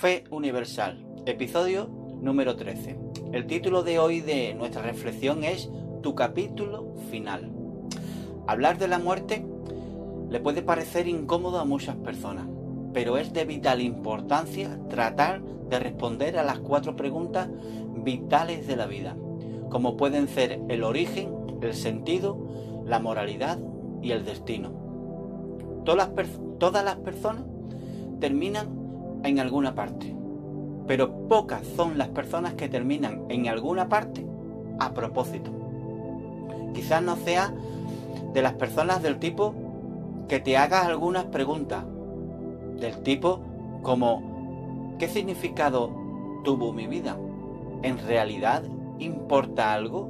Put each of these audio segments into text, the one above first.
Fe Universal, episodio número 13. El título de hoy de nuestra reflexión es Tu capítulo final. Hablar de la muerte le puede parecer incómodo a muchas personas, pero es de vital importancia tratar de responder a las cuatro preguntas vitales de la vida, como pueden ser el origen, el sentido, la moralidad y el destino. Todas las, todas las personas terminan en alguna parte, pero pocas son las personas que terminan en alguna parte a propósito. Quizás no sea de las personas del tipo que te hagas algunas preguntas, del tipo como ¿qué significado tuvo mi vida? ¿En realidad importa algo?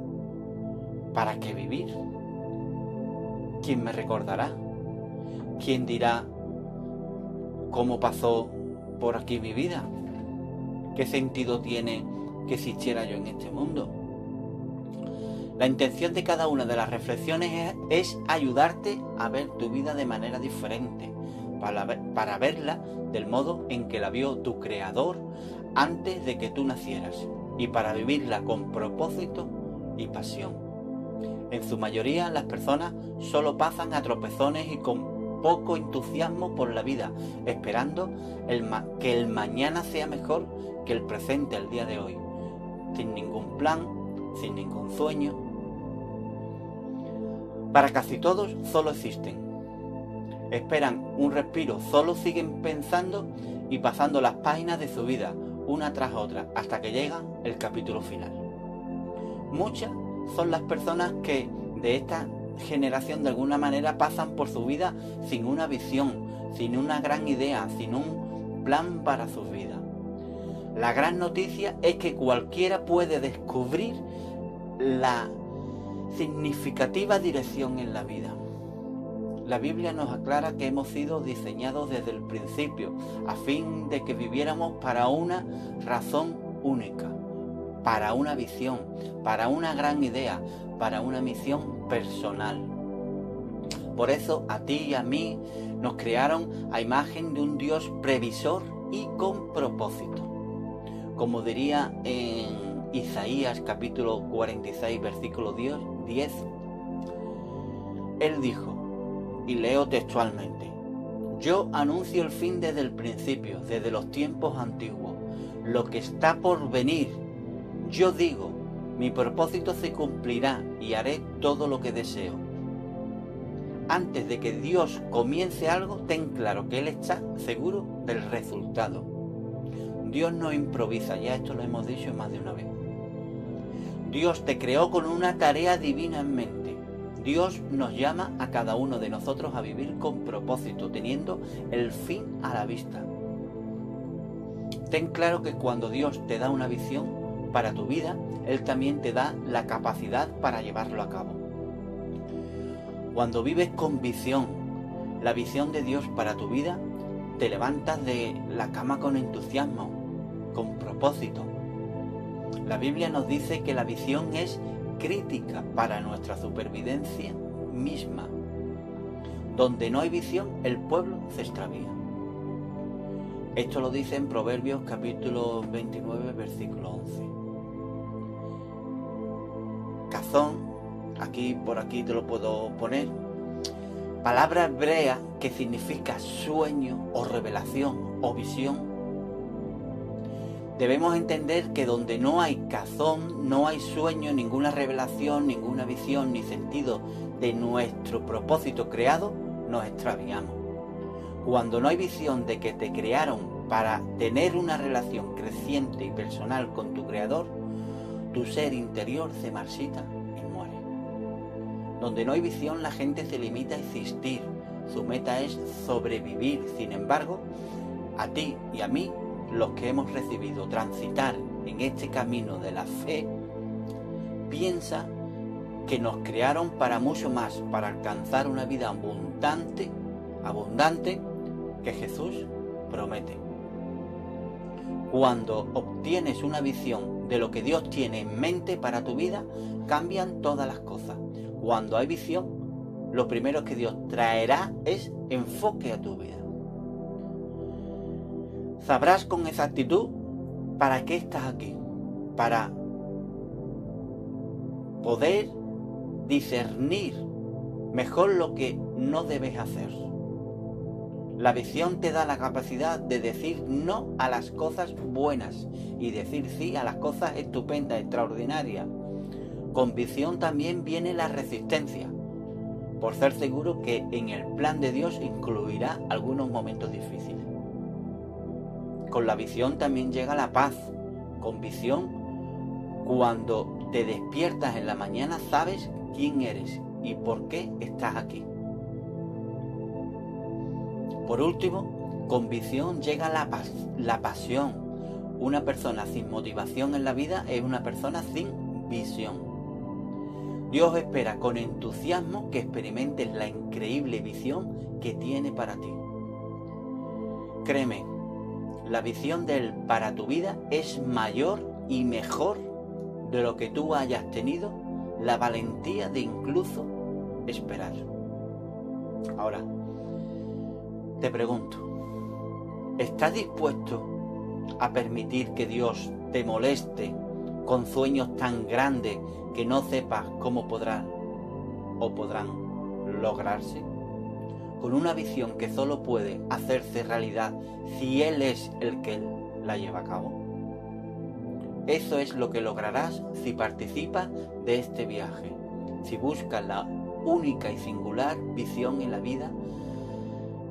¿Para qué vivir? ¿Quién me recordará? ¿Quién dirá cómo pasó por aquí mi vida? ¿Qué sentido tiene que existiera yo en este mundo? La intención de cada una de las reflexiones es, ayudarte a ver tu vida de manera diferente, para, para verla del modo en que la vio tu creador antes de que tú nacieras y para vivirla con propósito y pasión. En su mayoría las personas solo pasan a tropezones y con poco entusiasmo por la vida, esperando que el mañana sea mejor que el presente, el día de hoy, sin ningún plan, sin ningún sueño, para casi todos solo existen. Esperan un respiro, solo siguen pensando y pasando las páginas de su vida, una tras otra, hasta que llega el capítulo final. Muchas son las personas que de esta generación de alguna manera pasan por su vida sin una visión, sin una gran idea, sin un plan para su vida. La gran noticia es que cualquiera puede descubrir la significativa dirección en la vida. La Biblia nos aclara que hemos sido diseñados desde el principio a fin de que viviéramos para una razón única, para una visión, para una gran idea, para una misión personal. Por eso a ti y a mí nos crearon a imagen de un Dios previsor y con propósito. Como diría en Isaías capítulo 46 versículo 10, él dijo, y leo textualmente, yo anuncio el fin desde el principio, desde los tiempos antiguos, lo que está por venir. Yo digo, mi propósito se cumplirá y haré todo lo que deseo. Antes de que Dios comience algo, ten claro que Él está seguro del resultado. Dios no improvisa, ya esto lo hemos dicho más de una vez. Dios te creó con una tarea divina en mente. Dios nos llama a cada uno de nosotros a vivir con propósito, teniendo el fin a la vista. Ten claro que cuando Dios te da una visión para tu vida, Él también te da la capacidad para llevarlo a cabo. Cuando vives con visión, la visión de Dios para tu vida, te levantas de la cama con entusiasmo, con propósito, la Biblia nos dice que la visión es crítica para nuestra supervivencia misma. Donde no hay visión, el pueblo se extravía. Esto lo dice en Proverbios capítulo 29, versículo 11. Aquí por aquí te lo puedo poner. Palabra hebrea que significa sueño o revelación o visión Debemos entender que donde no hay cazón, no hay sueño, ninguna revelación, ninguna visión ni sentido de nuestro propósito creado, nos extraviamos. Cuando no hay visión de que te crearon para tener una relación creciente y personal con tu creador, tu ser interior se marchita y muere. Donde no hay visión la gente se limita a existir, su meta es sobrevivir. Sin embargo, a ti y a mí los que hemos recibido transitar en este camino de la fe, piensa que nos crearon para mucho más, para alcanzar una vida abundante, abundante que Jesús promete. Cuando obtienes una visión de lo que Dios tiene en mente para tu vida, cambian todas las cosas. Cuando hay visión, lo primero que Dios traerá es enfoque a tu vida. sabrás con exactitud para qué estás aquí. Para poder discernir mejor lo que no debes hacer. La visión te da la capacidad de decir no a las cosas buenas y decir sí a las cosas estupendas, extraordinarias. Con visión también viene la resistencia, por ser seguro que en el plan de Dios incluirá algunos momentos difíciles. Con la visión también llega la paz. Con visión, cuando te despiertas en la mañana, sabes quién eres y por qué estás aquí. Por último, con visión llega la, la pasión. Una persona sin motivación en la vida es una persona sin visión. Dios espera con entusiasmo que experimentes la increíble visión que tiene para ti. Créeme, la visión de Él para tu vida es mayor y mejor de lo que tú hayas tenido la valentía de incluso esperar. Ahora, te pregunto, ¿estás dispuesto a permitir que Dios te moleste con sueños tan grandes que no sepas cómo podrán o podrán lograrse? Con una visión que solo puede hacerse realidad si Él es el que la lleva a cabo. Eso es lo que lograrás si participas de este viaje, si buscas la única y singular visión en la vida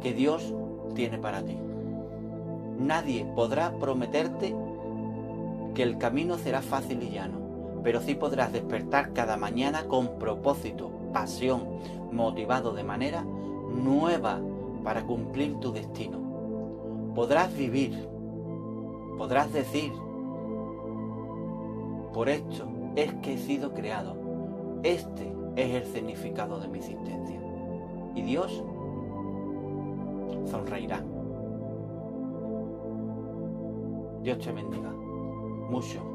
que Dios tiene para ti. Nadie podrá prometerte que el camino será fácil y llano, pero sí podrás despertar cada mañana con propósito, pasión, motivado de manera nueva para cumplir tu destino. Podrás vivir, podrás decir, por esto es que he sido creado. Este es el significado de mi existencia. Y Dios sonreirá. Dios te bendiga mucho.